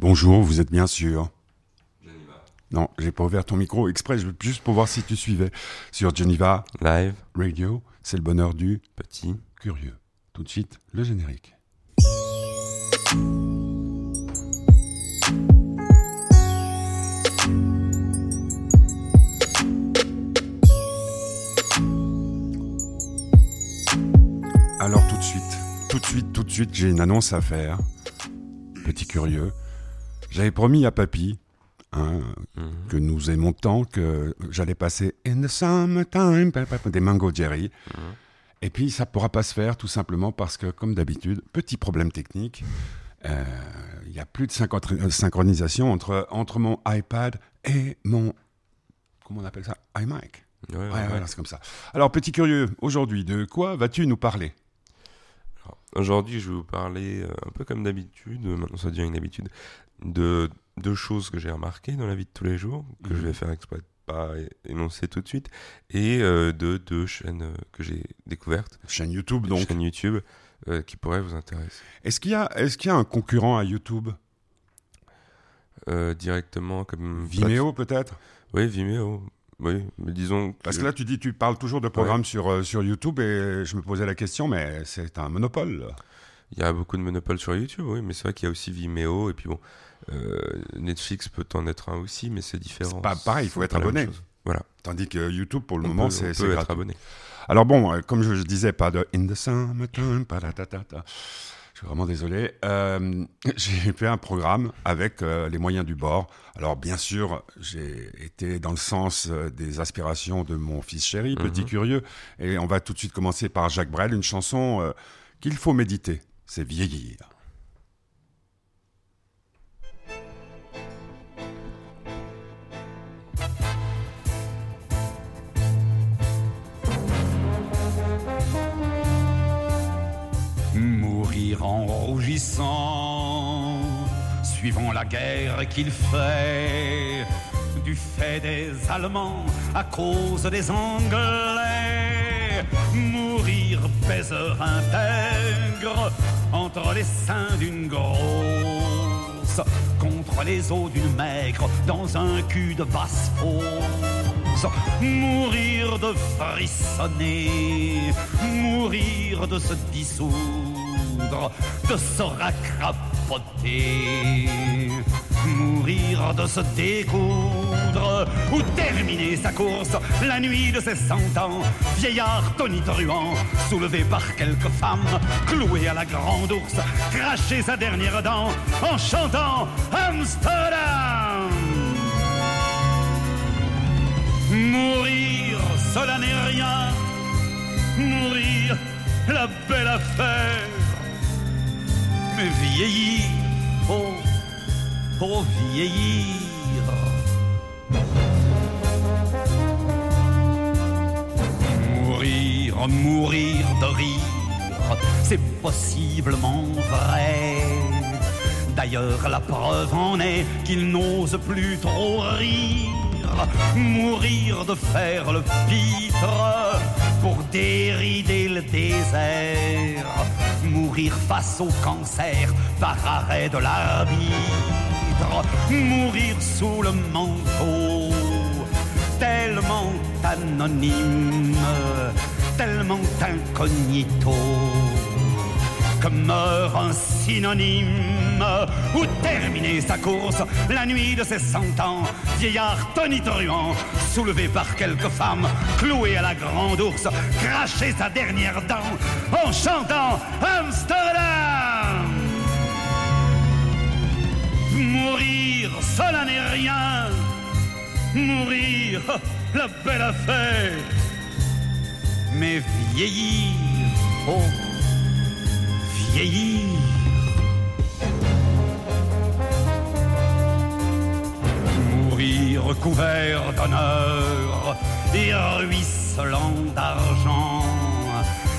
Bonjour, vous êtes bien sûr Non, j'ai pas ouvert ton micro exprès, juste pour voir si tu suivais. Sur Geneva Live Radio, c'est le bonheur du petit curieux. Tout de suite, le générique. Alors tout de suite, tout de suite, tout de suite, j'ai une annonce à faire. Petit curieux. J'avais promis à Papy, hein, Mhm. que nous aimons tant, que j'allais passer In the summertime des Mango Jerry. Mhm. Et puis ça pourra pas se faire tout simplement parce que, comme d'habitude, petit problème technique, euh, il y a plus de euh, synchronisation entre, entre mon iPad et mon... Comment on appelle ça? iMac. Ouais, ouais, Ouais, ouais. voilà, c'est comme ça. Alors, petit curieux, aujourd'hui, de quoi vas-tu nous parler? Aujourd'hui, je vais vous parler, euh, un peu comme d'habitude, euh, maintenant ça devient une habitude, de deux choses que j'ai remarquées dans la vie de tous les jours, que je Mhm. vais faire exprès de pas énoncer tout de suite, et euh, de deux chaînes que j'ai découvertes, Chaîne YouTube, donc. chaînes YouTube, euh, qui pourraient vous intéresser. Est-ce qu'il y, a- est-ce qu'il y a un concurrent à YouTube? Euh, directement comme... Vimeo, peut-être? Oui, Vimeo. Oui, mais disons... Parce que là, tu dis, tu parles toujours de programmes sur, euh, sur YouTube et je me posais la question, mais c'est un monopole. Il y a beaucoup de monopoles sur YouTube, oui, mais c'est vrai qu'il y a aussi Vimeo, et puis bon, euh, Netflix peut en être un aussi, mais c'est différent. C'est pas pareil, il faut être abonné. Voilà, Tandis que YouTube, pour le on moment, c'est peut être gratuit. abonné. Alors bon, euh, comme je, je disais, pas de In the Summertime, patatatata. Je suis vraiment désolé. Euh, j'ai fait un programme avec euh, les moyens du bord. Alors bien sûr, j'ai été dans le sens euh, des aspirations de mon fils chéri, petit Mhm. curieux. Et on va tout de suite commencer par Jacques Brel, une chanson qu'il faut méditer. C'est vieillir. En rougissant, suivant la guerre qu'il fait, du fait des Allemands à cause des Anglais. Mourir baiseur intègre entre les seins d'une grosse, contre les os d'une maigre, dans un cul de basse fosse. Mourir de frissonner, mourir de se dissoudre, de se racrapoter, mourir de se découdre, ou terminer sa course la nuit de ses cent ans, vieillard tonitruant, soulevé par quelques femmes, cloué à la grande ours, cracher sa dernière dent en chantant Amsterdam. Mourir, cela n'est rien. Mourir, la belle affaire. Vieillir, oh, oh vieillir. Mourir, mourir de rire, c'est possiblement vrai. D'ailleurs, la preuve en est qu'il n'ose plus trop rire. Mourir de faire le pitre pour dérider le désert. Mourir face au cancer par arrêt de l'arbitre. Mourir sous le manteau tellement anonyme, tellement incognito, que meurt un synonyme, ou terminer sa course la nuit de ses cent ans, vieillard tonitruant, soulevé par quelques femmes, cloué à la grande ours, cracher sa dernière dent en chantant Amsterdam. Mourir, cela n'est rien. Mourir, la belle affaire. Mais vieillir, oh, vieillir. Mourir couvert d'honneur et ruisselant d'argent.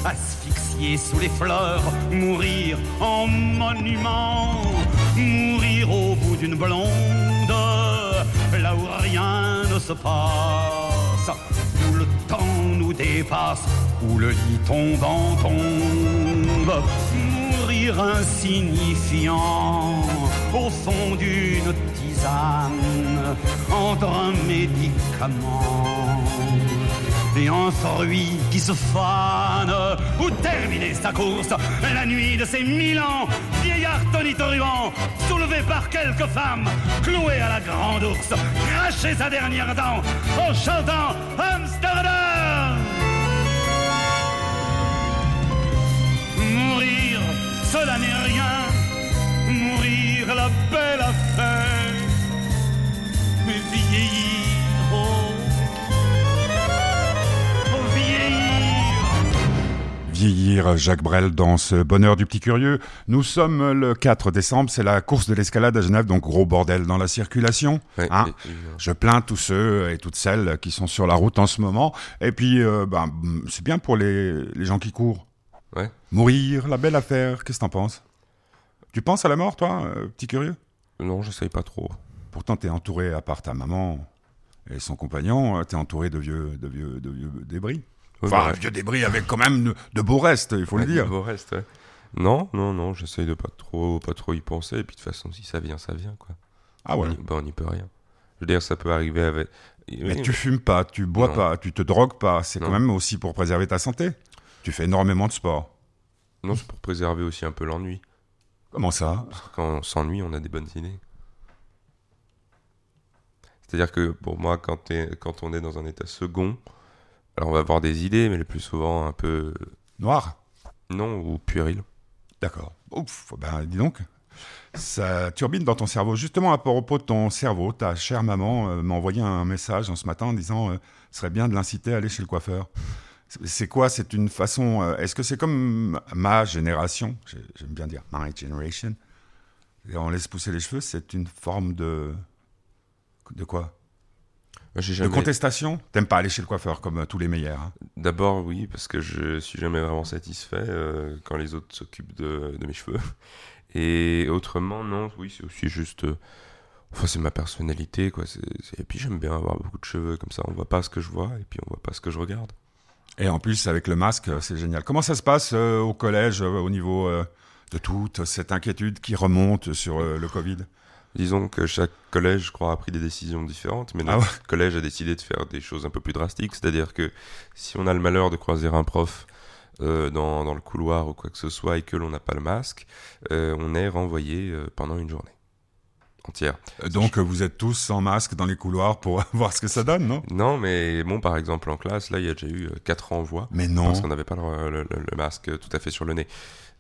Asphyxié sous les fleurs, mourir en monument. Mourir au bout d'une blonde, là où rien ne se passe, où le temps nous dépasse, où le lit tombant tombe. Insignifiant au fond d'une tisane entre un médicament. Et un fruit qui se fane ou terminer sa course la nuit de ces mille ans vieillard tonitruant soulevé par quelques femmes cloué à la grande ours cracher sa dernière dent en chantant Amsterdam Jacques Brel dans ce bonheur du petit curieux. Nous sommes le 4 décembre, c'est la course de l'escalade à Genève, donc gros bordel dans la circulation. Hein. euh, Je plains tous ceux et toutes celles qui sont sur la route en ce moment. Et puis, euh, ben, c'est bien pour les, les gens qui courent. Ouais. Mourir, la belle affaire, qu'est-ce que t'en penses? Tu penses à la mort, toi, euh, petit curieux? Non, j'essaye pas trop. Pourtant, t'es entouré, à part ta maman et son compagnon, t'es entouré de vieux, de vieux, de vieux débris. Ouais, Enfin, bah, vieux débris avec quand même de, de beaux restes, il faut le dire. au reste, ouais. Non, non, non, j'essaye de pas trop, pas trop y penser. Et puis de toute façon, si ça vient, ça vient, quoi. Ah ouais. On y, bah, on n'y peut rien. Je veux dire, ça peut arriver avec. Mais Oui, tu fumes pas, tu bois Non. pas, tu te drogues pas. C'est quand même aussi pour préserver ta santé. Tu fais énormément de sport. Non, c'est pour préserver aussi un peu l'ennui. Comment ça? Parce que Quand on s'ennuie, on a des bonnes idées. C'est-à-dire que pour moi, quand, quand on est dans un état second, alors on va avoir des idées, mais le plus souvent un peu Noir non ou puéril. D'accord. Ouf, ben dis donc. Ça turbine dans ton cerveau. Justement, à propos de ton cerveau, ta chère maman euh, m'a envoyé un message en ce matin en disant euh, ce serait bien de l'inciter à aller chez le coiffeur. C'est- quoi? C'est une façon. euh, Est-ce que c'est comme ma génération? J'ai- J'aime bien dire my generation. Et on laisse pousser les cheveux, c'est une forme de. De quoi? De contestation T'aimes pas aller chez le coiffeur comme euh, tous les meilleurs. hein? D'abord, oui, parce que je suis jamais vraiment satisfait euh, quand les autres s'occupent de, de mes cheveux. Et autrement, non, oui, c'est aussi juste. euh, Enfin, c'est ma personnalité, quoi. Et puis, j'aime bien avoir beaucoup de cheveux, comme ça, on voit pas ce que je vois, et puis on voit pas ce que je regarde. Et en plus, avec le masque, c'est génial. Comment ça se passe euh, au collège, au niveau de toute cette inquiétude qui remonte sur le Covid? Disons que chaque collège, je crois, a pris des décisions différentes, mais Ah notre collège a décidé de faire des choses un peu plus drastiques. C'est-à-dire que si on a le malheur de croiser un prof euh, dans, dans le couloir ou quoi que ce soit et que l'on n'a pas le masque, euh, on est renvoyé euh, pendant une journée entière. Donc, vous êtes tous sans masque dans les couloirs pour voir ce que ça donne, non? Non, mais bon, par exemple, en classe, là, il y a déjà eu quatre renvois Mais non. parce qu'on n'avait pas le, le- le- le masque tout à fait sur le nez.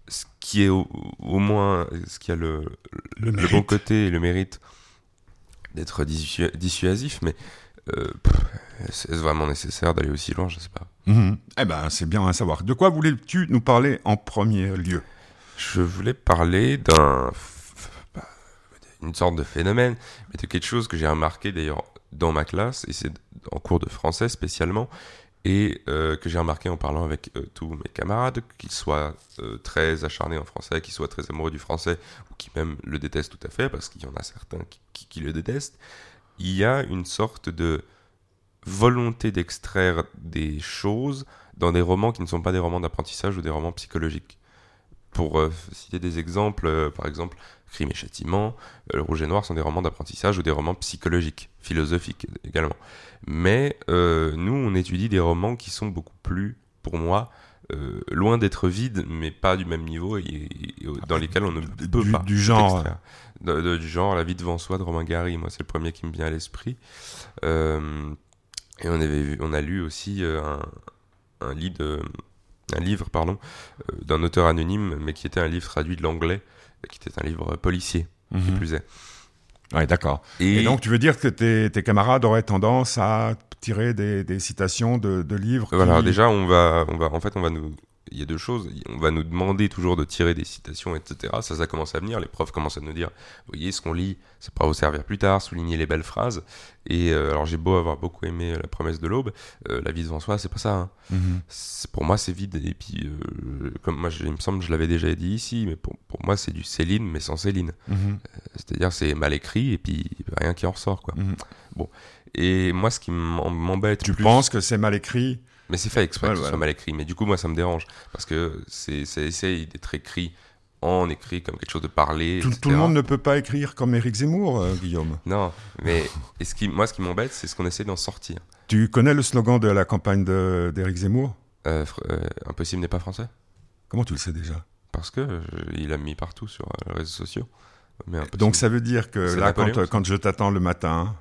Ce qui est au, au moins, ce qui a le, Le bon côté et le mérite d'être dissu- dissuasif, mais euh, est-ce vraiment nécessaire d'aller aussi loin? Je sais pas. Mhm. Eh ben, c'est bien à savoir. De quoi voulais-tu nous parler en premier lieu? Je voulais parler d'un. bah, une sorte de phénomène, mais de quelque chose que j'ai remarqué d'ailleurs dans ma classe, et c'est en cours de français spécialement, et euh, que j'ai remarqué en parlant avec euh, tous mes camarades, qu'ils soient euh, très acharnés en français, qu'ils soient très amoureux du français, ou qui même le détestent tout à fait, parce qu'il y en a certains qui, qui- qui le détestent, il y a une sorte de volonté d'extraire des choses dans des romans qui ne sont pas des romans d'apprentissage ou des romans psychologiques. Pour euh, citer des exemples, euh, par exemple, Crime et Châtiment, euh, Le Rouge et Noir sont des romans d'apprentissage ou des romans psychologiques, philosophiques également. Mais euh, nous, on étudie des romans qui sont beaucoup plus, pour moi, euh, loin d'être vides, mais pas du même niveau, et, et- dans lesquels on ne Du- peut du- pas. du genre. extraire. De- de- du genre La vie devant soi de Romain Gary, moi c'est le premier qui me vient à l'esprit. Euh, et on, avait vu, on a lu aussi un, un, lit de- un livre pardon, euh, d'un auteur anonyme, mais qui était un livre traduit de l'anglais, qui était un livre policier, qui Mhm. plus est. Ouais, d'accord. Et, donc, tu veux dire que tes, tes camarades auraient tendance à tirer des, des citations de, de livres Voilà, qui- déjà, on va, on va, en fait, on va nous, il y a deux choses. On va nous demander toujours de tirer des citations, etc. Ça, ça commence à venir. Les profs commencent à nous dire, vous voyez, ce qu'on lit, ça pourra vous servir plus tard, souligner les belles phrases. Et euh, alors, j'ai beau avoir beaucoup aimé La promesse de l'aube, euh, La vie devant soi, c'est pas ça. hein. Mhm. C'est- Pour moi, c'est vide. Et puis, euh, comme moi, je- il me semble que je l'avais déjà dit ici, mais pour, pour moi, c'est du Céline, mais sans Céline. Mhm. C'est-à-dire, c'est mal écrit et puis rien qui en ressort, quoi. Mhm. Et moi, ce qui m'em- m'embête Tu plus- penses que c'est mal écrit mais c'est fait exprès Ouais, que ce voilà. soit mal écrit. Mais du coup, moi, ça me dérange. Parce que c'est, ça essaye d'être écrit en écrit comme quelque chose de parlé. Tout, le monde ne peut pas écrire comme Éric Zemmour, euh, Guillaume. Non, mais et ce qui, moi, ce qui m'embête, c'est ce qu'on essaie d'en sortir. Tu connais le slogan de la campagne d'Éric Zemmour? Euh, euh, impossible n'est pas français Comment tu le sais déjà? Parce que euh, il a mis partout sur euh, les réseaux sociaux. Mais. Donc ça veut dire que là, quand, quand je t'attends le matin,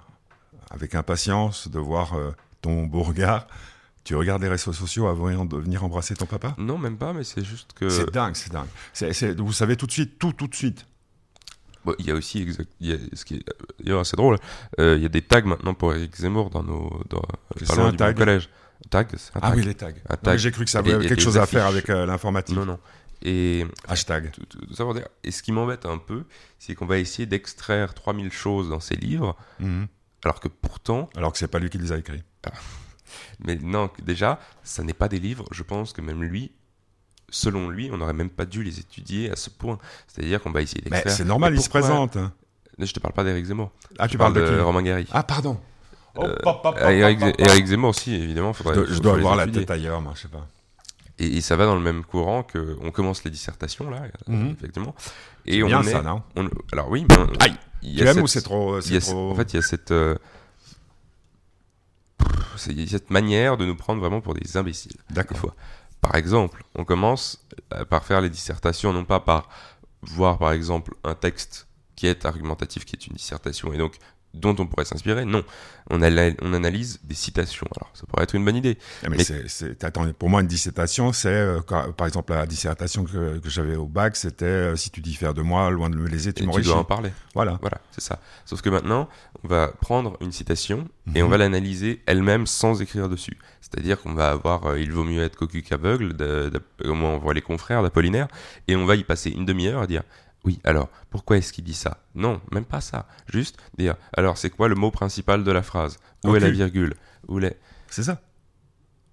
avec impatience de voir ton beau regard, tu regardes les réseaux sociaux avant de venir embrasser ton papa? Non, même pas, mais c'est juste que. C'est dingue, c'est dingue. Vous savez tout de suite, tout, tout de suite. Bon, il y a aussi, exact- il y a, ce qui est assez drôle, euh, il y a des tags maintenant pour Eric Zemmour dans nos dans, C'est pas loin un du tag même collège. Tag, c'est un Ah tag. oui, les tags. J'ai cru que ça avait et quelque chose à faire avec euh, l'informatique. Non, non. Et Hashtag. tout, tout- tout ça pour dire. Et ce qui m'embête un peu, c'est qu'on va essayer d'extraire 3000 choses dans ces livres, Mhm. alors que pourtant, Alors que c'est pas lui qui les a écrits. Mais non, déjà, ça n'est pas des livres. Je pense que même lui, selon lui, on n'aurait même pas dû les étudier à ce point. C'est-à-dire qu'on va essayer Mais d'extraire. c'est normal, Mais il se pourquoi présente. hein. Je te parle pas d'Eric Zemmour. Ah, tu parles de qui Romain Gary. Ah, pardon. Oh, Euh, pop, pop, pop, Eric, Eric Zemmour aussi, évidemment. Je Faudrait, je dois avoir la tête ailleurs, moi, je sais pas. Et, et ça va dans le même courant que on commence les dissertations là, euh, Mhm. effectivement. Et on bien est, ça, non? on- alors oui, mais on- Aïe il y Tu a aimes cette- ou c'est trop. En fait, il y a cette, euh, il y a cette manière de nous prendre vraiment pour des imbéciles. D'accord. Par exemple, on commence euh, par faire les dissertations, non pas par voir par exemple un texte qui est argumentatif, qui est une dissertation, et donc dont on pourrait s'inspirer. Non, on, analyse des citations. Alors, ça pourrait être une bonne idée. Ah, mais Mais- attends, pour moi, une dissertation, c'est, euh, quand- par exemple, la dissertation que, que j'avais au bac, c'était euh, si tu diffères de moi, loin de me léser, tu Et tu m'enrichis. dois en parler. Voilà. Voilà, c'est ça. Sauf que maintenant, on va prendre une citation et Mhm. on va l'analyser elle-même sans écrire dessus. C'est-à-dire qu'on va avoir euh, Il vaut mieux être cocu qu'aveugle, de, de- comme on voit les confrères d'Apollinaire, et on va y passer une demi-heure à dire Oui, alors, pourquoi est-ce qu'il dit ça? Non, même pas ça. Juste dire Alors, c'est quoi le mot principal de la phrase? Où est la virgule? Où est... C'est ça.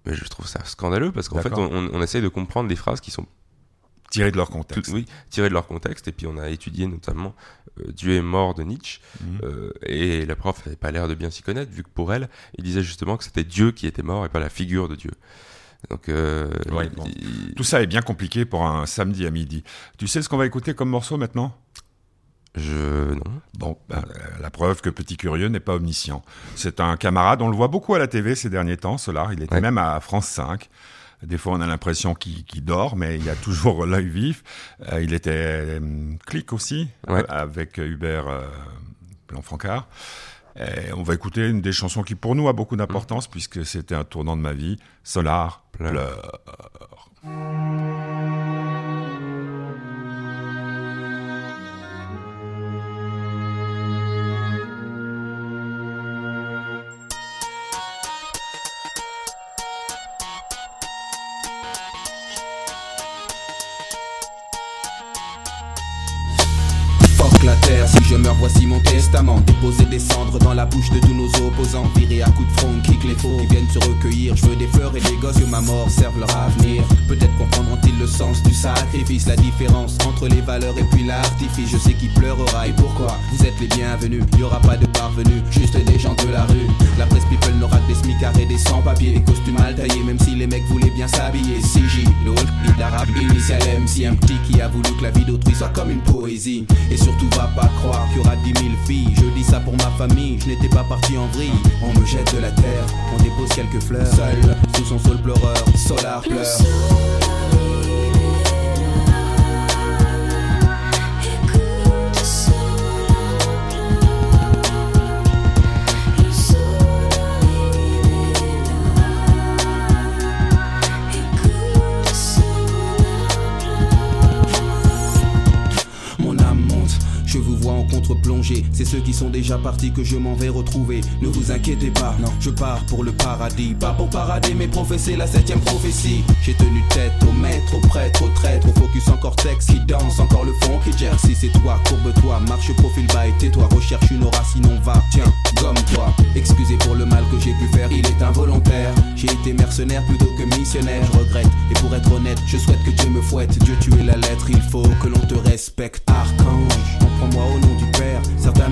Mais je trouve ça scandaleux parce qu'en fait, on, on essaye de comprendre des phrases qui sont Tiré de leur tout- contexte. oui, tirées de leur contexte. Et puis, on a étudié notamment euh, Dieu est mort de Nietzsche. Mhm. Euh, et la prof n'avait pas l'air de bien s'y connaître, vu que pour elle, il disait justement que c'était Dieu qui était mort et pas la figure de Dieu. Donc, euh, Ouais, il- bon. il- Tout ça est bien compliqué pour un samedi à midi. Tu sais ce qu'on va écouter comme morceau maintenant? Je non. Bon, ben, euh, la preuve que Petit Curieux n'est pas omniscient. C'est un camarade, on le voit beaucoup à la TV ces derniers temps, Solar. Il était Ouais. même à France 5. Des fois, on a l'impression qu'il dort, mais il a toujours l'œil vif. Euh, il était euh, clic aussi, Ouais. avec Hubert Blanc-Francard. Et on va écouter une des chansons qui, pour nous, a beaucoup d'importance, puisque c'était un tournant de ma vie. Solar Pleure. pleure. Je meurs, voici mon testament. Déposer des cendres dans la bouche de tous nos opposants. Virer à coups de front, kick les faux qui viennent se recueillir. Je veux des fleurs et des gosses, que ma mort serve leur avenir. Peut-être comprendront-ils le sens du sacrifice, la différence entre les valeurs et puis l'artifice. Je sais qui pleurera et pourquoi. Vous êtes les bienvenus, y aura pas de parvenus, juste des gens de la rue. La presse people n'aura que des smicards et des sans-papiers, des costumes mal taillés, même si les mecs voulaient bien s'habiller. CJ, hit d'arabe, initial MC, un petit qui a voulu que la vie d'autrui soit comme une poésie. Et surtout, va pas croire qu'il y aura dix mille filles. Je dis ça pour ma famille, je n'étais pas parti en vrille. On me jette de la terre, on dépose quelques fleurs. Seul, sous son sol pleureur, Solar pleure. En contre-plongée. C'est ceux qui sont déjà partis que je m'en vais retrouver. Ne vous inquiétez pas, non, je pars pour le paradis. Pas pour parader, mais professer la septième prophétie. J'ai tenu tête au maître, au prêtre, au traître, au focus en cortex qui danse, encore le fond qui gère. Si c'est toi, courbe-toi, marche profil bas et tais-toi. Recherche une aura, sinon va, tiens, gomme-toi. Excusez pour le mal que j'ai pu faire, il est involontaire. J'ai été mercenaire plutôt que missionnaire, je regrette. Et pour être honnête, je souhaite que Dieu me fouette. Dieu, tu es la lettre, il faut que l'on te respecte. Archange, prends-moi au nom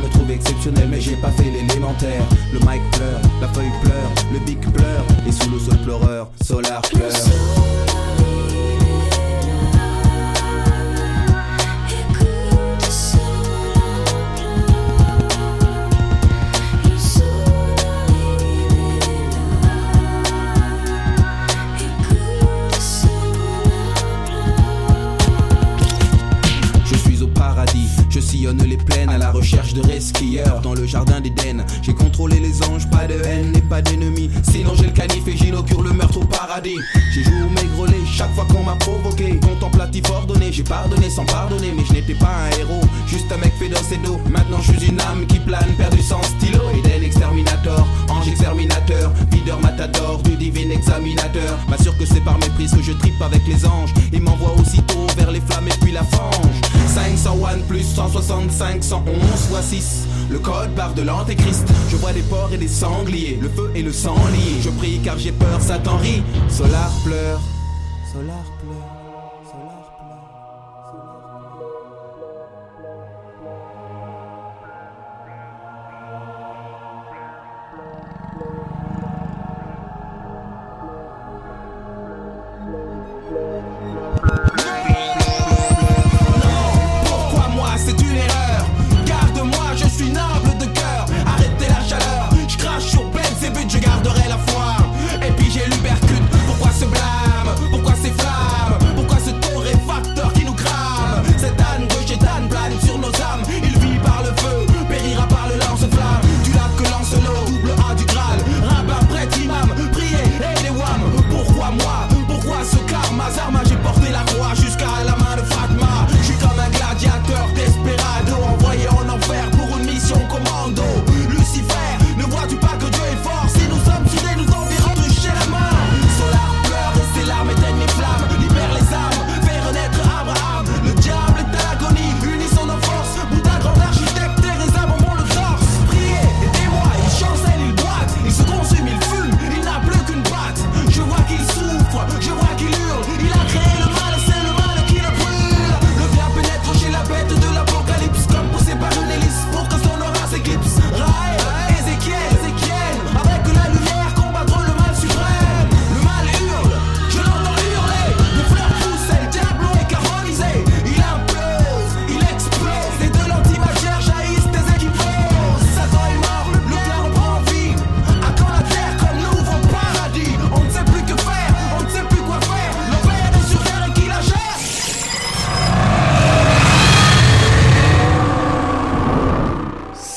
me trouvent exceptionnel, mais j'ai pas fait l'élémentaire. Le mic pleure, la feuille pleure, le bic pleure. Et sous le sol pleureur, Solar pleure. Sinon j'ai le canif et j'inaugure le meurtre au paradis. J'ai joué au maigrelé chaque fois qu'on m'a provoqué. Contemplatif ordonné, j'ai pardonné sans pardonner, mais je n'étais pas un héros, juste un mec fait d'os et d'eau. Maintenant je suis une âme qui plane, perdu sans stylo. Eden exterminator, ange exterminateur, videur matador, du divin examinateur. M'assure que c'est par méprise que je tripe avec les anges. Il m'envoie aussitôt vers les flammes et puis la fange. 501 plus 165, 111 fois 6. Le code barre de l'antéchrist. Je vois des porcs et des sangliers, le feu et le sang liés. Je prie car j'ai peur, Satan rit. Solar pleure. Solar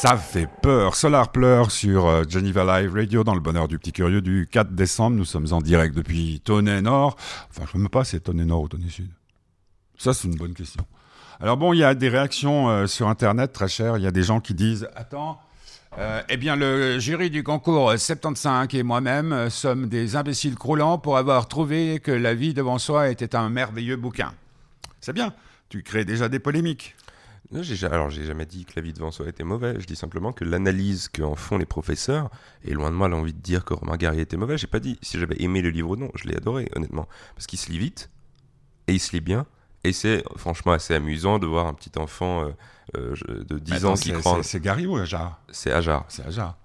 Ça fait peur. Solar pleure sur euh, Geneva Live Radio dans le bonheur du petit curieux du 4 décembre. Nous sommes en direct depuis Tonnet Nord. Enfin, je ne sais même pas si c'est Tonnet Nord ou Tonnet Sud. Ça, c'est une bonne question. Alors bon, il y a des réactions euh, sur Internet très chères. Il y a des gens qui disent Attends, euh, eh bien, le jury du concours 75 et moi-même sommes des imbéciles croulants pour avoir trouvé que La vie devant soi était un merveilleux bouquin. C'est bien. Tu crées déjà des polémiques. J'ai alors j'ai jamais dit que la vie devant soi était mauvaise. Je dis simplement que l'analyse qu'en font les professeurs, et loin de moi l'envie de dire que Romain Gary était mauvais, j'ai pas dit si j'avais aimé le livre ou non. Je l'ai adoré, honnêtement, parce qu'il se lit vite et il se lit bien. Et c'est franchement assez amusant de voir un petit enfant euh, euh, de 10 Attends, ans qui croit. c'est- C'est Gary ou Ajar? C'est Ajar. C'est Ajar.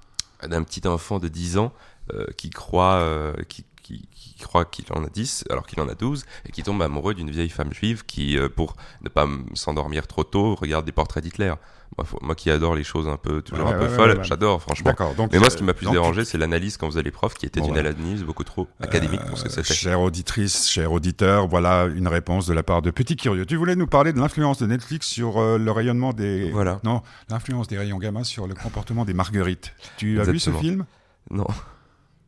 d'un petit enfant de 10 ans euh, qui croit qui, qui, qui croit qu'il en a 10 alors qu'il en a 12 et qui tombe amoureux d'une vieille femme juive qui euh, pour ne pas s'endormir trop tôt regarde des portraits d'Hitler. Moi, faut- moi qui adore les choses un peu toujours Ouais, un peu ouais, folles, j'adore franchement. Donc, Mais moi ce qui euh, m'a plus dérangé c'est l'analyse quand vous allez prof qui était Bon, une voilà. analyse beaucoup trop académique pour ce que Euh, c'était. chère auditrice, cher auditeur, voilà une réponse de la part de Petit Curieux. Tu voulais nous parler de l'influence de Netflix sur euh, le rayonnement des... Voilà. Non, l'influence des rayons gamma sur le comportement des marguerites. Tu as vu ce film? Non.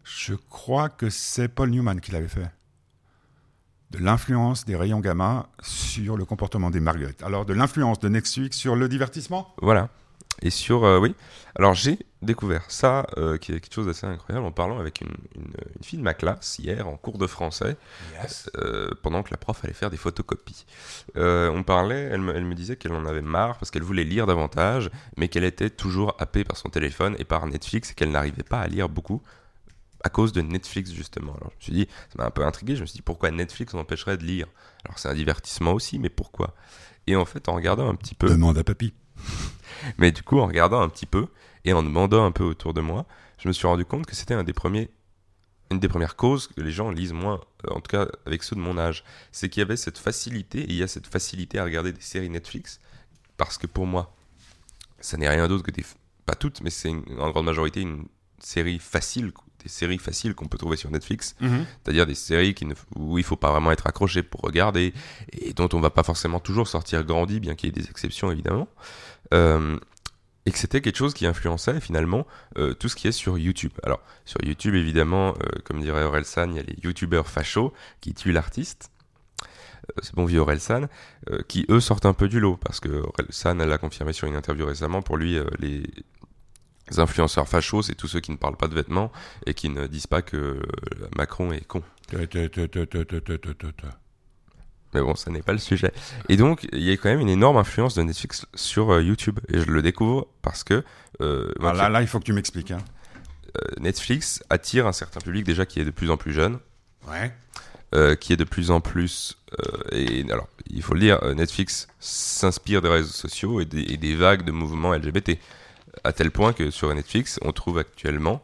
Je crois que c'est Paul Newman qui l'avait fait. De l'influence des rayons gamma sur le comportement des marguerites. Alors, de l'influence de Netflix sur le divertissement? Voilà. Et sur, euh, oui. Alors j'ai découvert ça, euh, qui est quelque chose d'assez incroyable, en parlant avec une, une, une fille de ma classe hier en cours de français, euh, pendant que la prof allait faire des photocopies. Euh, on parlait, elle me, elle me disait qu'elle en avait marre parce qu'elle voulait lire davantage, mais qu'elle était toujours happée par son téléphone et par Netflix et qu'elle n'arrivait pas à lire beaucoup à cause de Netflix justement. Alors je me suis dit, ça m'a un peu intrigué, je me suis dit pourquoi Netflix empêcherait de lire? Alors c'est un divertissement aussi, mais pourquoi? Et en fait, en regardant un petit peu... Demande à papy. Mais du coup, en regardant un petit peu et en demandant un peu autour de moi, je me suis rendu compte que c'était un des premiers, une des premières causes que les gens lisent moins, euh, en tout cas avec ceux de mon âge. C'est qu'il y avait cette facilité, et il y a cette facilité à regarder des séries Netflix, parce que pour moi, ça n'est rien d'autre que des. Pas toutes, mais c'est en grande majorité une série facile, des séries faciles qu'on peut trouver sur Netflix. C'est-à-dire des séries qui ne, où il faut pas vraiment être accroché pour regarder et dont on va pas forcément toujours sortir grandi, bien qu'il y ait des exceptions évidemment. Euh, et que c'était quelque chose qui influençait finalement euh, tout ce qui est sur YouTube. Alors, sur YouTube, évidemment, euh, comme dirait Orelsan, il y a les YouTubeurs fachos qui tuent l'artiste. Euh, c'est bon vieux Orelsan, euh, qui eux sortent un peu du lot, parce que Orelsan l'a confirmé sur une interview récemment, pour lui, les influenceurs fachos, c'est tous ceux qui ne parlent pas de vêtements et qui ne disent pas que euh, Macron est con. Mais bon, ça n'est pas le sujet. Et donc, il y a quand même une énorme influence de Netflix sur euh, YouTube. Et je le découvre parce que euh, Ah, là, là, il faut que tu m'expliques. Hein. euh, Netflix attire un certain public déjà qui est de plus en plus jeune, Ouais. qui est de plus en plus... et alors, il faut le dire, Netflix s'inspire des réseaux sociaux et des, et des vagues de mouvements LGBT. À tel point que sur Netflix, on trouve actuellement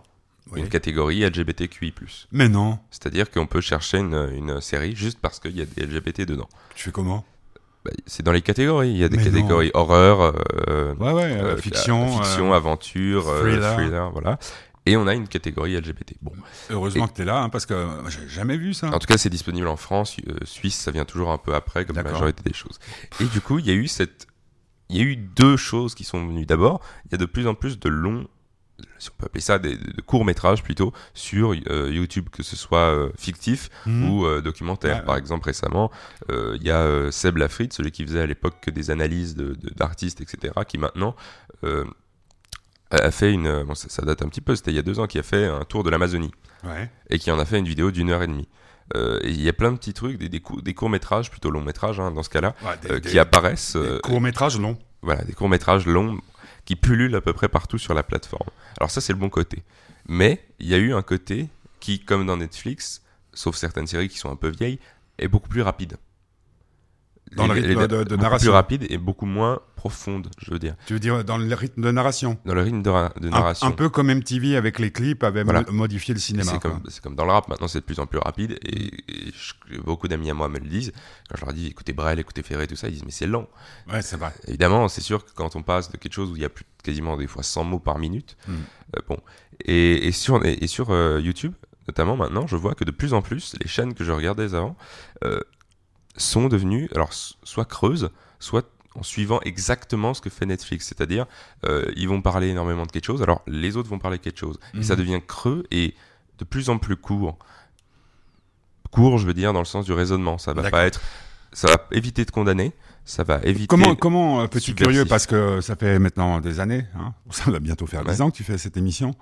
Oui. une catégorie LGBTQI+. Mais non. C'est-à-dire qu'on peut chercher une, une série juste parce qu'il y a des LGBT dedans. Tu fais comment? Bah, c'est dans les catégories. Il y a des Mais non. catégories horreur, euh, Ouais, ouais. euh, euh, fiction. fiction euh, aventure, thriller. thriller. voilà. Et on a une catégorie LGBT. Bon, Heureusement Et- que tu es là, hein, parce que euh, j'ai jamais vu ça. en tout cas, c'est disponible en France, euh, Suisse, ça vient toujours un peu après, comme la majorité des choses. Et du coup, il y a eu cette, il y a eu deux choses qui sont venues. D'abord, il y a de plus en plus de longs, si on peut appeler ça des, de courts métrages plutôt, sur euh, YouTube, que ce soit euh, fictif Mhm. ou euh, documentaire. Ouais, Par exemple, récemment, il y a Seb Lafrite, celui qui faisait à l'époque que des analyses de- de- d'artistes, etc., qui maintenant a fait une... Bon, ça, ça date un petit peu, c'était il y a deux ans, qui a fait un tour de l'Amazonie Ouais. et qui en a fait une vidéo d'une heure et demie. Euh, il y a plein de petits trucs, des, des, cou- des courts-métrages, plutôt longs-métrages hein, dans ce cas-là, Ouais, des- euh, des- qui apparaissent, euh, Court métrage long. voilà, des courts-métrages longs qui pullulent à peu près partout sur la plateforme. Alors ça, c'est le bon côté. Mais il y a eu un côté qui, comme dans Netflix, sauf certaines séries qui sont un peu vieilles, est beaucoup plus rapide. Dans le rythme de- narration. plus rapide et beaucoup moins profonde, je veux dire. Tu veux dire dans le rythme de narration. Dans le rythme de, ra- de Un, narration. un peu comme MTV avec les clips avait Voilà. modifié le cinéma. C'est comme, c'est comme dans le rap, maintenant c'est de plus en plus rapide et, et je- beaucoup d'amis à moi me le disent. Quand je leur dis écoutez Brel, écoutez Ferré, tout ça, ils disent mais c'est lent. Ouais, c'est vrai. Évidemment, c'est sûr que quand on passe de quelque chose où il y a plus, quasiment des fois 100 mots par minute, Mm. euh, bon. Et, et sur, et, et sur euh, YouTube, notamment maintenant, je vois que de plus en plus, les chaînes que je regardais avant euh, sont devenues, alors soit creuses, soit en suivant exactement ce que fait Netflix. C'est-à-dire, euh, ils vont parler énormément de quelque chose, alors les autres vont parler de quelque chose. Et ça Mhm. devient creux et de plus en plus court. Court, je veux dire, dans le sens du raisonnement. Ça va pas être. Ça va éviter de condamner. Ça va éviter. Comment, comment euh, petit curieux, parce que ça fait maintenant des années, hein, ça va bientôt faire Ouais. 10 ans que tu fais cette émission.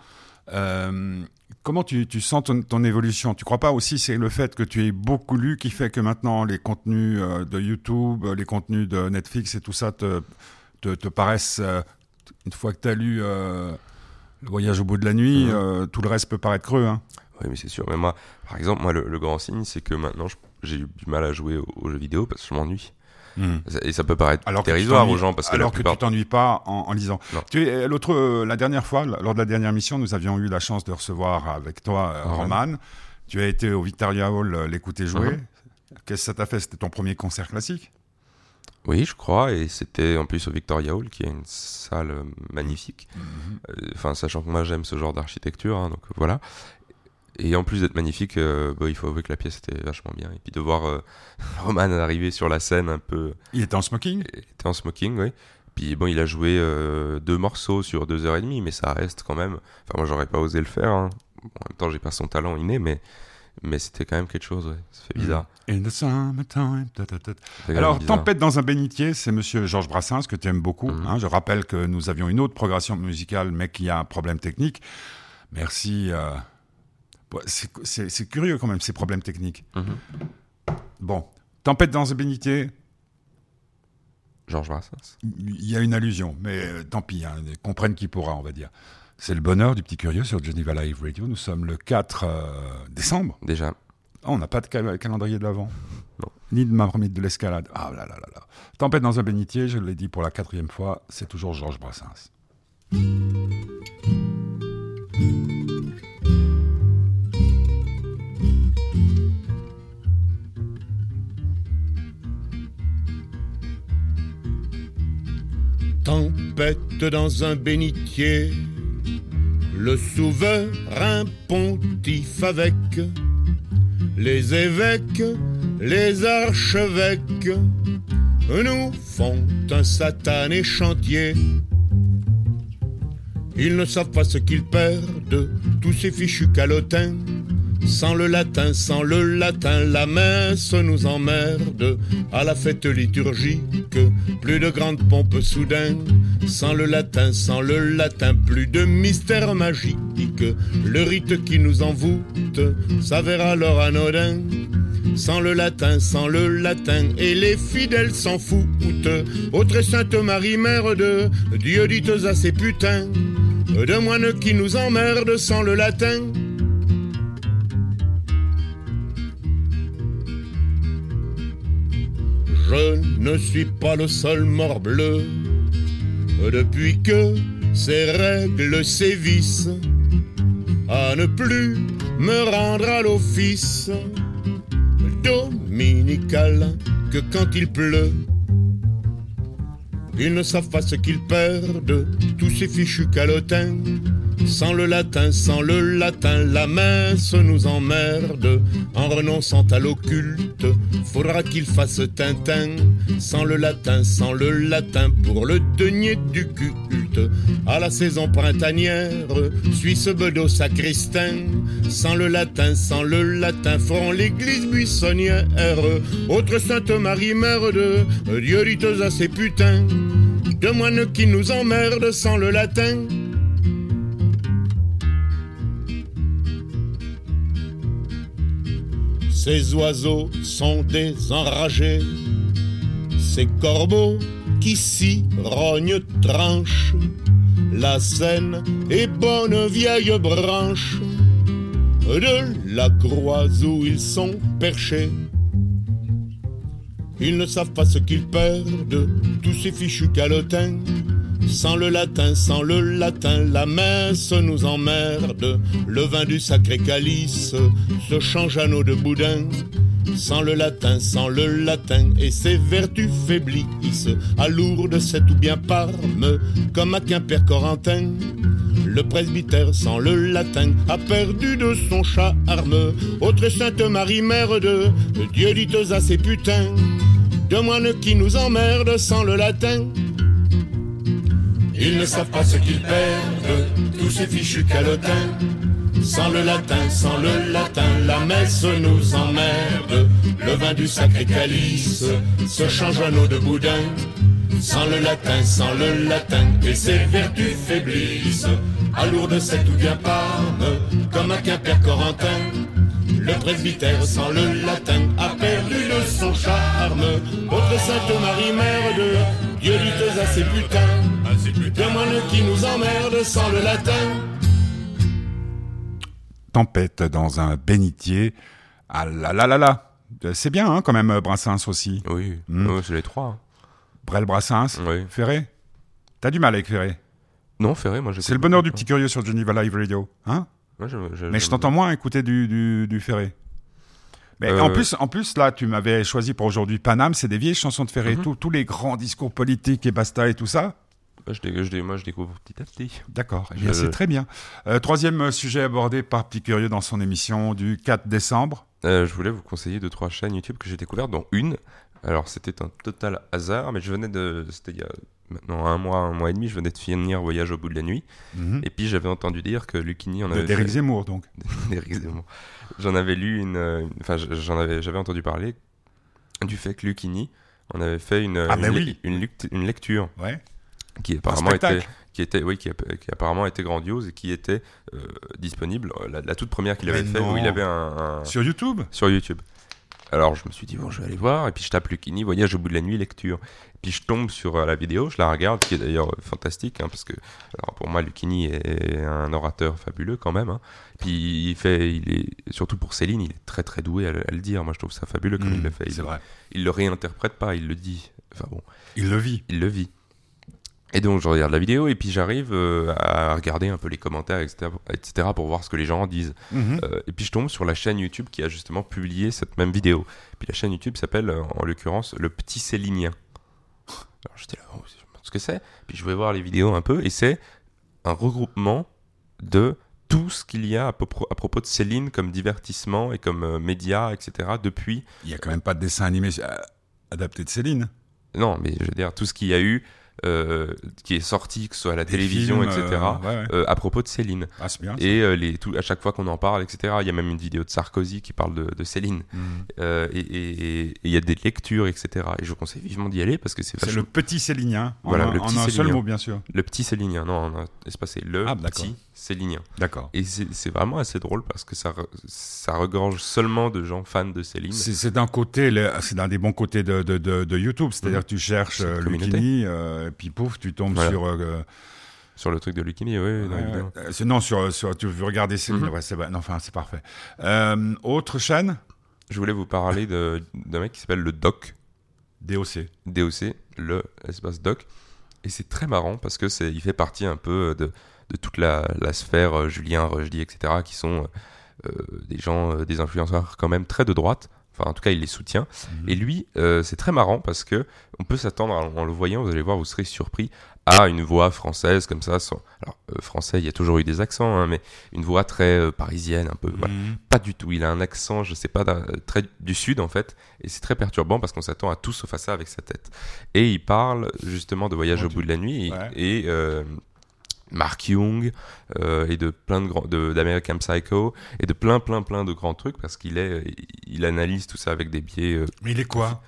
Euh, comment tu, tu sens ton, ton évolution? Tu crois pas aussi c'est le fait que tu aies beaucoup lu qui fait que maintenant les contenus euh, de YouTube, euh, les contenus de Netflix et tout ça te, te, te paraissent, une fois que tu as lu euh, Le voyage au bout de la nuit, Mhm. euh, tout le reste peut paraître creux. Hein. Oui, mais c'est sûr. Mais moi, par exemple, moi, le, le grand signe, c'est que maintenant, j'ai eu du mal à jouer aux, aux jeux vidéo parce que je m'ennuie. Et ça peut paraître Alors dérisoire aux gens parce que alors plupart. que tu t'ennuies pas en, en lisant. L'autre, euh, la dernière fois, lors de la dernière mission, nous avions eu la chance de recevoir avec toi euh, Roman. Tu as été au Victoria Hall euh, l'écouter jouer. Mhm. Qu'est-ce que ça t'a fait? C'était ton premier concert classique? Oui, je crois, et c'était en plus au Victoria Hall, qui est une salle magnifique. Euh, Enfin, sachant que moi j'aime ce genre d'architecture, hein, donc voilà. Et en plus d'être magnifique, euh, bah, il faut avouer que la pièce était vachement bien. Et puis de voir euh, Roman arriver sur la scène un peu, Il était en smoking? il était en smoking, oui. Puis bon, il a joué euh, deux morceaux sur deux heures et demie, mais ça reste quand même. Enfin, moi j'aurais pas osé le faire. hein. Bon, en même temps, j'ai pas son talent inné, mais mais c'était quand même quelque chose. Ouais. Ça fait bizarre. In the summertime. ta, Alors. Tempête dans un bénitier, c'est monsieur Georges Brassens que tu aimes beaucoup. Mhm. hein. Je rappelle que nous avions une autre progression musicale, mais qui a un problème technique. Merci. euh, c'est- curieux quand même, ces problèmes techniques. Mhm. Bon, Tempête dans un bénitier, Georges Brassens. il y a une allusion, mais euh, tant pis, hein, comprenne qui pourra, on va dire. C'est le bonheur du petit curieux sur Geneva Live Radio. Nous sommes le 4 euh, décembre. Déjà. Oh, on n'a pas de cal- calendrier de l'avant. Ni de marmite de l'escalade. Ah là là là là. Tempête dans un bénitier, je l'ai dit pour la quatrième fois, c'est toujours Georges Brassens. Tempête dans un bénitier, le souverain pontife avec les évêques, les archevêques, nous font un satané chantier. Ils ne savent pas ce qu'ils perdent, tous ces fichus calotins. Sans le latin, sans le latin, la messe nous emmerde. À la fête liturgique, plus de grandes pompes soudain. Sans le latin, sans le latin, plus de mystère magique. Le rite qui nous envoûte s'avère alors anodin. Sans le latin, sans le latin, et les fidèles s'en foutent. Ô très sainte Marie, mère de Dieu, dites à ces putains de moines qui nous emmerdent sans le latin. Je ne suis pas le seul morbleu depuis que ces règles sévissent à ne plus me rendre à l'office dominical que quand il pleut. Ils ne savent pas ce qu'ils perdent, tous ces fichus calotins. Sans le latin, sans le latin, la messe nous emmerde. En renonçant à l'occulte, faudra qu'ils fassent Tintin. Sans le latin, sans le latin, pour le denier du culte. À la saison printanière, Suisse bedeau sacristain. Sans le latin, sans le latin, feront l'église buissonnière. Autre Sainte Marie, mère de Dieu, dites à ces putains. De moines qui nous emmerdent sans le latin. Ces oiseaux sont des enragés, ces corbeaux qui s'y rognent tranchent. La Seine est bonne vieille branche de la croix où ils sont perchés. Ils ne savent pas ce qu'ils perdent, tous ces fichus calotins. Sans le latin, sans le latin, la messe nous emmerde. Le vin du sacré calice se change à eau de boudin. Sans le latin, sans le latin, et ses vertus faiblissent. À Lourdes, c'est ou bien Parme, comme à Quimper-Corentin. Le presbytère sans le latin a perdu de son charme. Autre Sainte Marie, mère de Dieu, dites à ces putains de moines qui nous emmerdent sans le latin. Ils ne savent pas ce qu'ils perdent, tous ces fichus calotins. Sans le latin, sans le latin, la messe nous emmerde. Le vin du sacré calice se change en eau de boudin. Sans le latin, sans le latin, et ses vertus faiblissent. À Lourdes, c'est tout bien Parme, comme à Quimper-Corentin. Le presbytère sans le latin a perdu de son charme. Autre Sainte Marie, mère de Dieu, dites à ces putains. De moines qui nous emmerdent sans le latin. Tempête dans un bénitier. Ah là là là là. C'est bien, hein, quand même, Brassens aussi. Oui, Hmm. C'est les trois. Brel Brassens. Oui. Ferré. T'as du mal avec Ferré. Non, Ferré, moi je. C'est le bonheur du petit curieux sur Geneva Live Radio. Hein Moi, je- je- Mais je t'entends moins écouter du, du, du Ferré. Mais Euh, en, plus, en plus, là, tu m'avais choisi pour aujourd'hui Paname, c'est des vieilles chansons de Ferré. Mhm. Tous les grands discours politiques et basta et tout ça. Moi, je, je moi, je découvre petit à petit. D'accord, eh c'est très bien. Euh, troisième euh, sujet abordé par Petit Curieux dans son émission du 4 décembre. Euh, je voulais vous conseiller deux trois chaînes YouTube que j'ai découvertes, dont une. Alors c'était un total hasard, mais je venais de, c'était il y a maintenant un mois, un mois et demi, je venais de finir Voyage au bout de la nuit, Mhm. et puis j'avais entendu dire que Lucchini en avait D'Éric fait- Zemmour, donc. d'Éric Zemmour. J'en avais lu une, enfin j'en avais, j'avais entendu parler du fait que Lucchini en avait fait une, Ah, une, bah lec- oui. une une lecture Ouais. Qui apparemment était, qui était, oui, qui, apparemment était grandiose et qui était euh, disponible. La, la toute première qu'il avait fait, non. où il avait un, un- Sur YouTube? Sur YouTube. Alors je me suis dit bon je vais aller voir et puis je tape Lucchini voyage au bout de la nuit lecture. Et puis je tombe sur euh, la vidéo, je la regarde qui est d'ailleurs euh, fantastique hein, parce que alors pour moi Lucchini est un orateur fabuleux quand même. hein. Puis il fait il est surtout pour Céline il est très très doué à, le- à le dire. Moi je trouve ça fabuleux comme il Mhm, le fait. Il, C'est vrai. il le réinterprète pas, il le dit. Enfin bon Il le vit. il le vit. Et donc je regarde la vidéo et puis j'arrive euh, à regarder un peu les commentaires etc., etc. pour voir ce que les gens en disent. Mhm. Euh, et puis je tombe sur la chaîne YouTube qui a justement publié cette même vidéo. Puis la chaîne YouTube s'appelle euh, en l'occurrence Le Petit Célinien. Alors j'étais là, oh, je me demande ce que c'est. Puis je vais voir les vidéos un peu et c'est un regroupement de tout ce qu'il y a à, propos- à propos de Céline comme divertissement et comme euh, média, etc. depuis. Il y a quand même pas de dessin animé adapté de Céline. Non, mais je veux dire, tout ce qu'il y a eu euh, qui est sorti, que ce soit à la Des télévision, films, etc. euh, ouais, ouais. euh, à propos de Céline. Ah, c'est bien. Et euh, les, tout, à chaque fois qu'on en parle, etc., il y a même une vidéo de Sarkozy qui parle de, de Céline. Euh, et- il y a des lectures, etc. Et je vous conseille vivement d'y aller parce que c'est C'est vachement- le petit Célinien. En Voilà, un- le en petit un seul mot, bien sûr. le petit Célinien. Non, espacé. Le Ah, petit D'accord. Et c'est vraiment assez drôle parce que ça, ça regorge seulement de gens fans de Céline. C'est c'est d'un côté, c'est d'un des bons côtés de, de, de, de YouTube. C'est-à-dire que tu cherches euh. Lucchini, euh, puis pouf, tu tombes Voilà. sur. euh, Sur le truc de Lucchini, oui, non, non, sur, sur, tu veux regarder Céline, Mhm. ouais, c'est enfin, c'est parfait. Autre chaîne? Je voulais vous parler d'un mec qui s'appelle le Doc, DOC. DOC, le espace Doc. Et c'est très marrant parce que c'est, il fait partie un peu de, de toute la, la sphère euh, Julien, Rochdy, etc., qui sont euh, des gens, euh, des influenceurs quand même très de droite. Enfin, en tout cas, il les soutient. Et lui, euh, c'est très marrant parce que on peut s'attendre, en, le voyant, vous allez voir, vous serez surpris à une voix française comme ça. Sans... Alors, euh, français, il y a toujours eu des accents, hein, mais une voix très euh, parisienne, un peu. voilà. Mhm. Pas du tout. Il a un accent, je sais pas, très du sud en fait, et c'est très perturbant parce qu'on s'attend à tout sauf à ça avec sa tête. Et il parle justement de voyage au bout de la nuit et, Ouais. et, euh, Mark Young euh, et de plein de d'American Psycho et de plein plein plein de grands trucs parce qu'il est il analyse tout ça avec des biais euh, Mais il est quoi?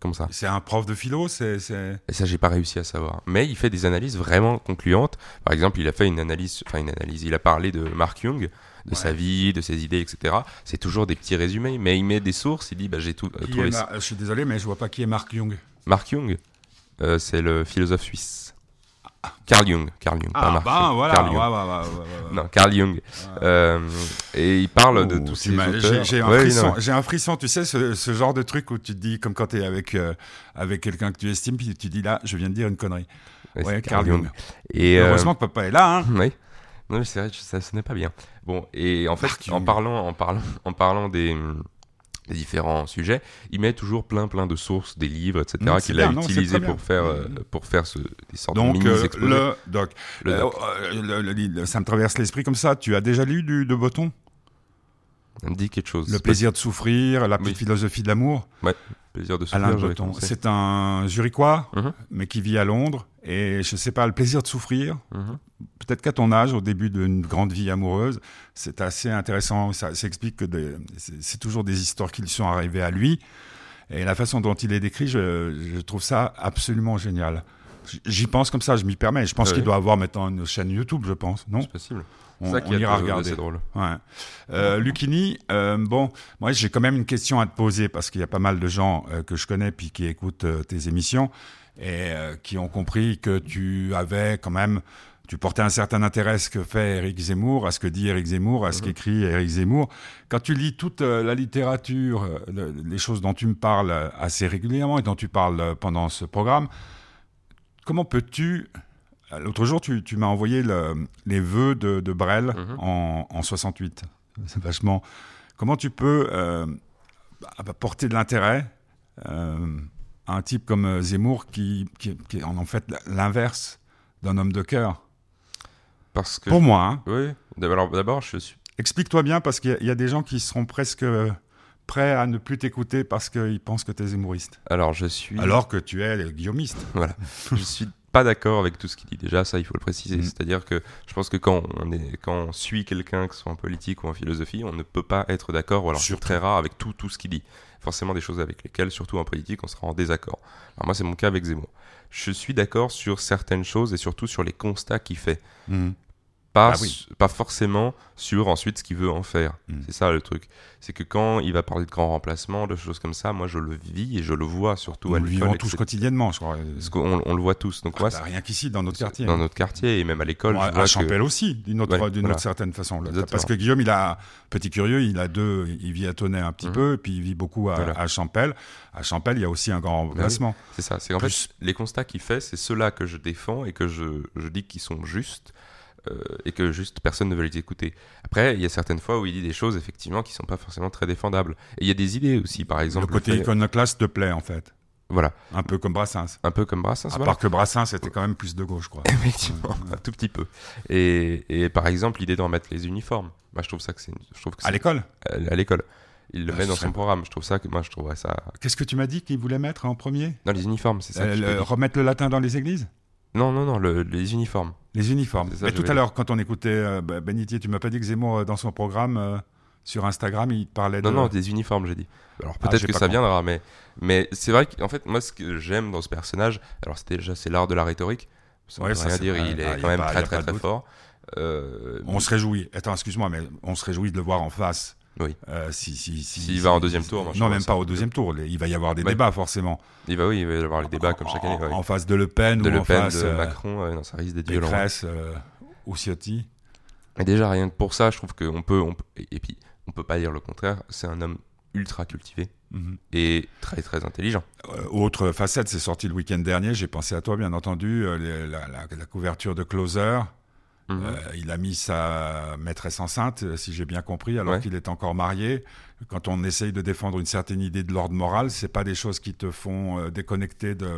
Comme ça? C'est un prof de philo c'est, c'est... Et ça, j'ai pas réussi à savoir. Mais il fait des analyses vraiment concluantes. Par exemple, il a fait une analyse, enfin une analyse. Il a parlé de Mark Young, de Ouais. sa vie, de ses idées, etc. C'est toujours des petits résumés, mais il met des sources. Il dit, bah j'ai tout euh, Qui trouvé. Mar- Je suis désolé, mais je vois pas qui est Mark Jung. Mark Jung, euh, c'est le philosophe suisse. Carl Jung, Carl Jung, pas Ah, Mark ben Jung, voilà. Carl ouais, Jung. ouais, ouais, ouais, ouais. Non, Carl Jung. Euh, et il parle de tous ces auteurs. J'ai, un frisson, un tu sais, ce, ce genre de truc où tu te dis, comme quand tu es avec, euh, avec quelqu'un que tu estimes, puis tu dis là, je viens de dire une connerie. ouais, Carl Jung. Et euh, Heureusement que papa est là, hein. Oui. Non, mais c'est vrai, ça ce n'est pas bien. Bon, et en fait, en Jung. parlant, en parlant, en parlant des, différents sujets, il met toujours plein, plein de sources, des livres, etc., qu'il a bien, utilisé pour faire, euh, Mm. pour faire ce, des sortes Donc, de euh, le doc. Le Euh, doc. euh, le- le- le- ça me traverse l'esprit comme ça. Tu as déjà lu du, de Botton? Me dit quelque chose. Le plaisir de souffrir, la petite Oui. philosophie de l'amour. pas- plaisir de Alain souffrir, Botton. commencé. C'est un Zurichois, Mhm. mais qui vit à Londres. Et je sais pas, le plaisir de souffrir, Mhm. peut-être qu'à ton âge, au début d'une grande vie amoureuse, c'est assez intéressant. Ça, ça explique que c'est toujours des histoires qui lui sont arrivées à lui. Et la façon dont il est décrit, je, je trouve ça absolument génial. J'y pense comme ça, je m'y permets. Je pense Ouais. qu'il doit avoir maintenant une chaîne YouTube, je pense. Non? C'est possible. On, C'est ça qui ira regarder. drôle. Ouais. Euh, Lucchini, euh, bon, moi j'ai quand même une question à te poser parce qu'il y a pas mal de gens euh, que je connais puis qui écoutent tes émissions et qui ont compris que tu avais quand même, tu portais un certain intérêt à ce que fait Eric Zemmour, à ce que dit Eric Zemmour, à ce qu'écrit Eric Zemmour. Quand tu lis toute la littérature, le- les choses dont tu me parles assez régulièrement et dont tu parles pendant ce programme, comment peux-tu L'autre jour, tu, tu m'as envoyé le- les vœux de, de Brel Mhm. en, en 68. C'est vachement. Comment tu peux euh, bah, porter de l'intérêt euh, à un type comme euh, Zemmour qui, qui, qui est en, fait l'inverse d'un homme de cœur? Parce que. Pour moi, hein. Oui. D'abord, je suis. explique-toi bien parce qu'il y a- il y, a des gens qui seront presque prêts à ne plus t'écouter parce qu'ils pensent que tu es zémouriste. Alors, je suis. Alors que tu es guillaumiste. Voilà. je suis pas d'accord avec tout ce qu'il dit. Déjà, ça, il faut le préciser. Mm. C'est-à-dire que je pense que quand on, est, quand on suit quelqu'un, que ce soit en politique ou en philosophie, on ne peut pas être d'accord, ou alors c'est très rare avec tout, tout ce qu'il dit. Forcément, des choses avec lesquelles, surtout en politique, on sera en désaccord. Alors, moi, c'est mon cas avec Zemmour. Je suis d'accord sur certaines choses et surtout sur les constats qu'il fait. Mhm. Pas, Ah oui. pas forcément sur ensuite ce qu'il veut en faire. Mm. C'est ça le truc. C'est que quand il va parler de grand remplacement, de choses comme ça, moi je le vis et je le vois surtout Nous à le l'école. vivons tous quotidiennement, je crois. Parce qu'on on le voit tous. Donc Ah, moi, bah, rien qu'ici, dans notre quartier. dans notre quartier et même à l'école, Bon, à, que- Champel aussi, d'une autre, Ouais, d'une voilà. autre certaine façon. là. Parce que Guillaume, il a, petit curieux, il a deux, il vit à Tonnet un petit Mhm. peu, et puis il vit beaucoup à, Voilà. à Champel. À Champel, il y a aussi un grand remplacement. c'est ça. C'est qu'en Plus- fait, les constats qu'il fait, c'est ceux-là que je défends et que je, je dis qu'ils sont justes. Euh, et que juste personne ne veut les écouter. Après, il y a certaines fois où il dit des choses effectivement qui sont pas forcément très défendables. Et il y a des idées aussi, par exemple. le côté fait- iconoclaste te plaît, en fait. Voilà, Un peu comme Brassens. un peu comme Brassens. À voilà. part que Brassens était quand même plus de gauche, je crois. Effectivement, un tout petit peu. Et, et par exemple, l'idée d'en mettre les uniformes. Moi, je trouve ça que c'est, je trouve que À l'école à à l'école. Il le Ah, met dans son programme. Je trouve ça que moi, je trouverais ça Qu'est-ce que tu m'as dit qu'il voulait mettre en premier? Dans les uniformes. C'est ça. Euh, le-. Remettre le latin dans les églises? Non, non, non, le- les uniformes. Les uniformes. C'est ça, Mais tout à dire. l'heure, quand on écoutait euh, bah, Benitier, tu m'as pas dit que Zemmour, euh, dans son programme euh, sur Instagram, il parlait de. Non, non, des uniformes, j'ai dit. Alors Ah, peut-être que ça compris. viendra, mais, mais c'est vrai qu'en fait, moi, ce que j'aime dans ce personnage, alors c'était déjà, c'est l'art de la rhétorique. Ça Ouais, veut ça, rien c'est dire, vrai. il est Ah, quand même pas- très, très, très fort. Euh, On se réjouit. Attends, excuse-moi, mais on se réjouit de le voir en face. Oui. Euh, si, si, si, S'il si- va en deuxième tour, moi, non, même pas au deuxième tour. Il va y avoir des Ouais. débats forcément. il va, oui, il va y avoir les débats comme chaque année. En, ouais. en face de Le Pen de ou Le en Pen, face de euh, Macron, ouais, non, ça risque d'être violent. Pécresse euh, ou Ciotti. Et déjà, rien que pour ça, je trouve qu'on peut, on peut, et puis, on peut pas dire le contraire, c'est un homme ultra cultivé Mhm. et très, très intelligent. Euh, autre facette, c'est sorti le week-end dernier. J'ai pensé à toi, bien entendu. euh, les- la, la- la couverture de Closer. Mhm. Euh, il a mis sa maîtresse enceinte, euh, si j'ai bien compris, alors Ouais. qu'il est encore marié. Quand on essaye de défendre une certaine idée de l'ordre moral, c'est pas des choses qui te font euh, déconnecter de.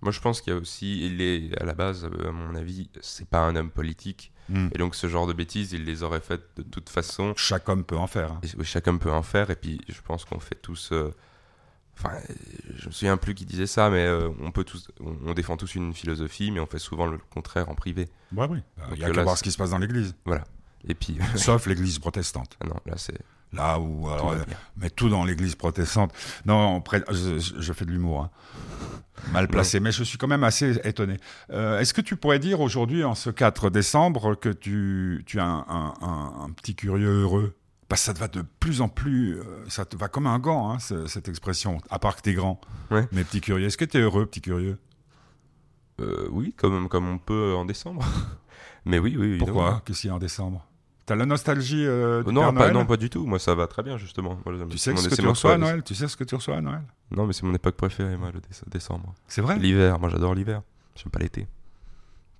Moi, je pense qu'il y a aussi, il est à la base, à mon avis, c'est pas un homme politique. Hmm. Et donc, ce genre de bêtises, il les aurait faites de toute façon. Chaque homme peut en faire. hein. Et oui, chacun peut en faire. Et puis, je pense qu'on fait tous. euh, Enfin, euh, je me souviens plus qui disait ça, mais euh, on peut tous, on, on défend tous une philosophie, mais on fait souvent le contraire en privé. Ouais, oui. Il Donc y a là, qu'à voir ce qui se passe dans l'Église, Et puis, sauf l'Église protestante. ah non, là, c'est. Là où, alors, tout euh, mais tout dans l'Église protestante. Non, je, fais de l'humour, hein. mal placé, mais je suis quand même assez étonné. Euh, Est-ce que tu pourrais dire aujourd'hui, en ce 4 décembre, que tu, tu as un, un- un- un petit curieux heureux? Que ça te va de plus en plus, euh, ça te va comme un gant, hein, ce- cette expression, à part que t'es grand. Ouais. Mais petit curieux, est-ce que t'es heureux, petit curieux? Euh, oui, comme, comme on peut en décembre. mais oui, oui. Pourquoi? Qu'est-ce qu'il y a en décembre? T'as la nostalgie euh, du Euh, non, Père pas, Noël? non, pas du tout. Moi, ça va très bien, justement. Moi, Tu sais ce que tu reçois à Noël? Tu sais ce que tu reçois à Noël? Non, mais c'est mon époque préférée, moi, le déce- décembre. C'est vrai? L'hiver, moi, j'adore l'hiver. J'aime pas l'été.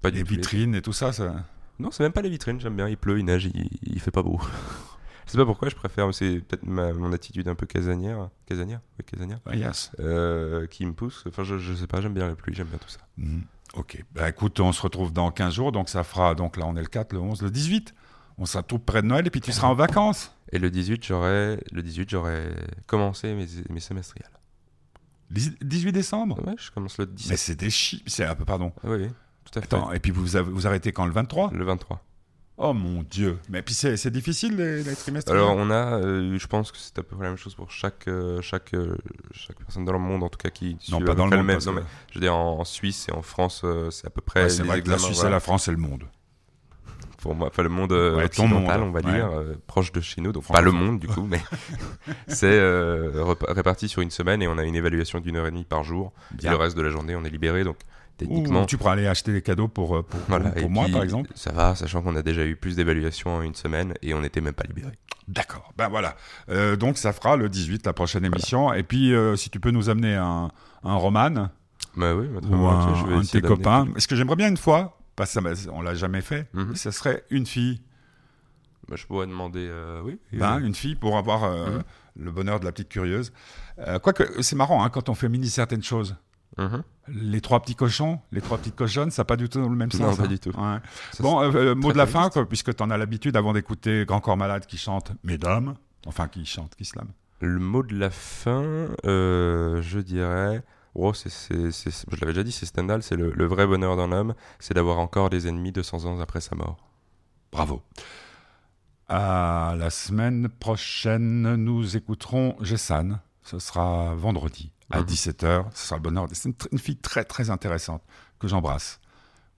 Pas du Les vitrines et tout ça, ça... Non, c'est même pas les vitrines, j'aime bien. Il pleut, il neige, il, il fait pas beau. je sais pas pourquoi, je préfère. C'est peut-être ma- mon attitude un peu casanière. Casanière Oui, casanière. Ah, yes. euh, qui me pousse. Enfin, je, je sais pas, j'aime bien la pluie, j'aime bien tout ça. Mhm. Ok. Bah écoute, on se retrouve dans 15 jours, donc ça fera, donc là on est le 4, le 11, le 18. On sera tout près de Noël et puis tu seras en vacances. Et le 18, j'aurais, le 18, j'aurais commencé mes, mes semestriels. Dix- 18 décembre? Ouais, je commence le Mais 17. c'est des chi... C'est un peu, pardon. Ah oui, oui, tout à fait. Attends, et puis vous, vous arrêtez quand? Le 23 Le 23. Oh mon Dieu. Mais puis c'est difficile les, les trimestres Alors on a, euh, je pense que c'est à peu près la même chose pour chaque euh, chaque euh, chaque personne dans le monde en tout cas qui Non, pas dans le monde. même. Non, mais je veux dire en, en Suisse et en France, c'est à peu près Ouais, c'est vrai que la Suisse et la France, c'est le monde. pour moi, enfin le monde Ouais, occidental, monde, on va ouais. dire, proche de chez nous, donc pas le monde du coup, mais c'est réparti sur une semaine et on a une évaluation d'une heure et demie par jour. Et le reste de la journée, on est libéré, donc techniquement. Ou tu pourras aller acheter des cadeaux pour, euh, pour, Voilà, moi, puis, par exemple. Ça va, sachant qu'on a déjà eu plus d'évaluations en une semaine et on n'était même pas libéré. D'accord. Ben voilà. Euh, donc ça fera le 18, la prochaine émission. Et puis, euh, si tu peux nous amener un, un roman Bah oui, ou un, je vais un de tes copains. Ce que j'aimerais bien une fois, parce ça m'a- on l'a jamais fait, Mhm. ce serait une fille. Bah, je pourrais demander, euh, oui. Ben, une fille pour avoir Mhm. le bonheur de la petite curieuse. Quoique, c'est marrant hein, quand on féminise certaines choses. Mhm. Les trois petits cochons, les trois petites cochonnes, ça n'a pas du tout dans le même Non, sens. pas hein. du tout. Ouais. Bon, euh, mot de la fin, quoi, puisque tu en as l'habitude avant d'écouter Grand Corps Malade qui chante Mesdames, enfin qui chante, qui slame. Le mot de la fin, euh, je dirais. Oh, c'est- je l'avais déjà dit, c'est Stendhal, c'est le, le vrai bonheur d'un homme, c'est d'avoir encore des ennemis 200 ans après sa mort. Bravo. À la semaine prochaine, nous écouterons Gessan. Ce sera vendredi à Mhm. 17h. Ce sera le bonheur. C'est une, fille très très intéressante que j'embrasse.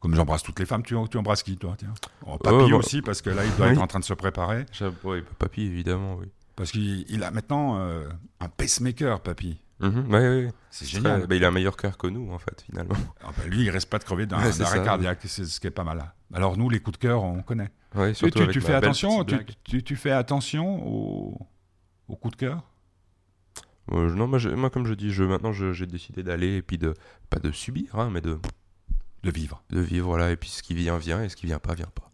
Comme j'embrasse toutes les femmes, tu, tu embrasses qui toi tiens? Oh, Papy Oh, bah- aussi, parce que là, il doit Oui. être en train de se préparer. Oui, bah, papy, évidemment, oui. Parce qu'il il a maintenant euh, un pacemaker, Papy. Mhm, ouais. C'est Très- génial. bah, il a un meilleur cœur que nous, en fait, finalement. Ah bah, lui, il reste pas de crever d'un Ouais, arrêt cardiaque, c'est ce qui est pas mal. Alors nous, les coups de cœur, on connaît. Tu, surtout tu- avec tu fais attention, tu, blague. tu- tu fais attention aux, aux coups de cœur? Euh, non, moi, comme je dis, je, maintenant, j'ai décidé d'aller et puis de. Pas de subir, hein, mais de, de vivre. de vivre, voilà. Et puis ce qui vient, vient, et ce qui vient pas, vient pas.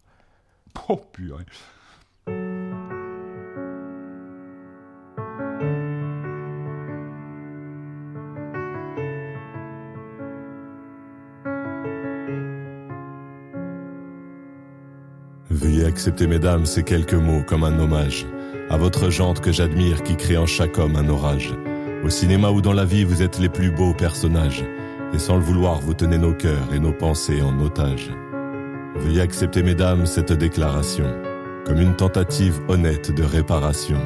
Oh purée. Veuillez accepter, mesdames, ces quelques mots comme un hommage à votre jante que j'admire qui crée en chaque homme un orage. Au cinéma ou dans la vie, vous êtes les plus beaux personnages. Et sans le vouloir, vous tenez nos cœurs et nos pensées en otage. Veuillez accepter, mesdames, cette déclaration comme une tentative honnête de réparation.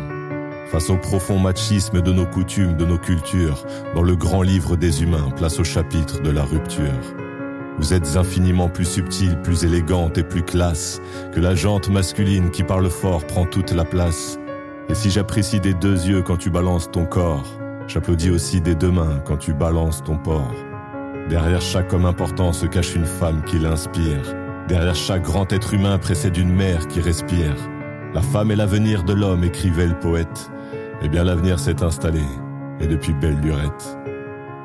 Face au profond machisme de nos coutumes, de nos cultures, dans le grand livre des humains, place au chapitre de la rupture. Vous êtes infiniment plus subtile, plus élégante et plus classe que la jante masculine qui parle fort prend toute la place. Et si j'apprécie des deux yeux quand tu balances ton corps, j'applaudis aussi des deux mains quand tu balances ton porc. Derrière chaque homme important se cache une femme qui l'inspire. Derrière chaque grand être humain précède une mère qui respire. La femme est l'avenir de l'homme, écrivait le poète. Eh bien l'avenir s'est installé, et depuis belle lurette.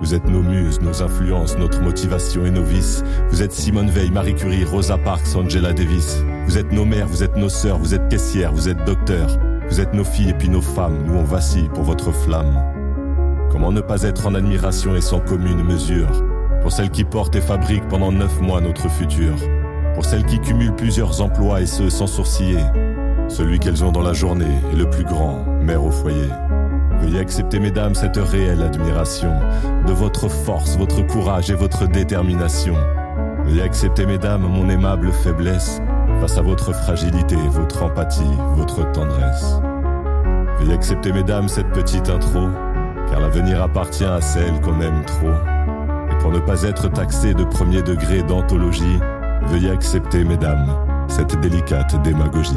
Vous êtes nos muses, nos influences, notre motivation et nos vices. Vous êtes Simone Veil, Marie Curie, Rosa Parks, Angela Davis. Vous êtes nos mères, vous êtes nos sœurs, vous êtes caissières, vous êtes docteurs. Vous êtes nos filles et puis nos femmes, nous on vacille pour votre flamme. Comment ne pas être en admiration et sans commune mesure pour celle qui porte et fabrique pendant neuf mois notre futur pour celles qui cumulent plusieurs emplois et ce sans sourciller. Celui qu'elles ont dans la journée est le plus grand, mère au foyer. Veuillez accepter, mesdames, cette réelle admiration de votre force, votre courage et votre détermination. Veuillez accepter, mesdames, mon aimable faiblesse face à votre fragilité, votre empathie, votre tendresse. Veuillez accepter, mesdames, cette petite intro, car l'avenir appartient à celle qu'on aime trop. Et pour ne pas être taxé de premier degré d'anthologie, Veuillez accepter, mesdames, cette délicate démagogie.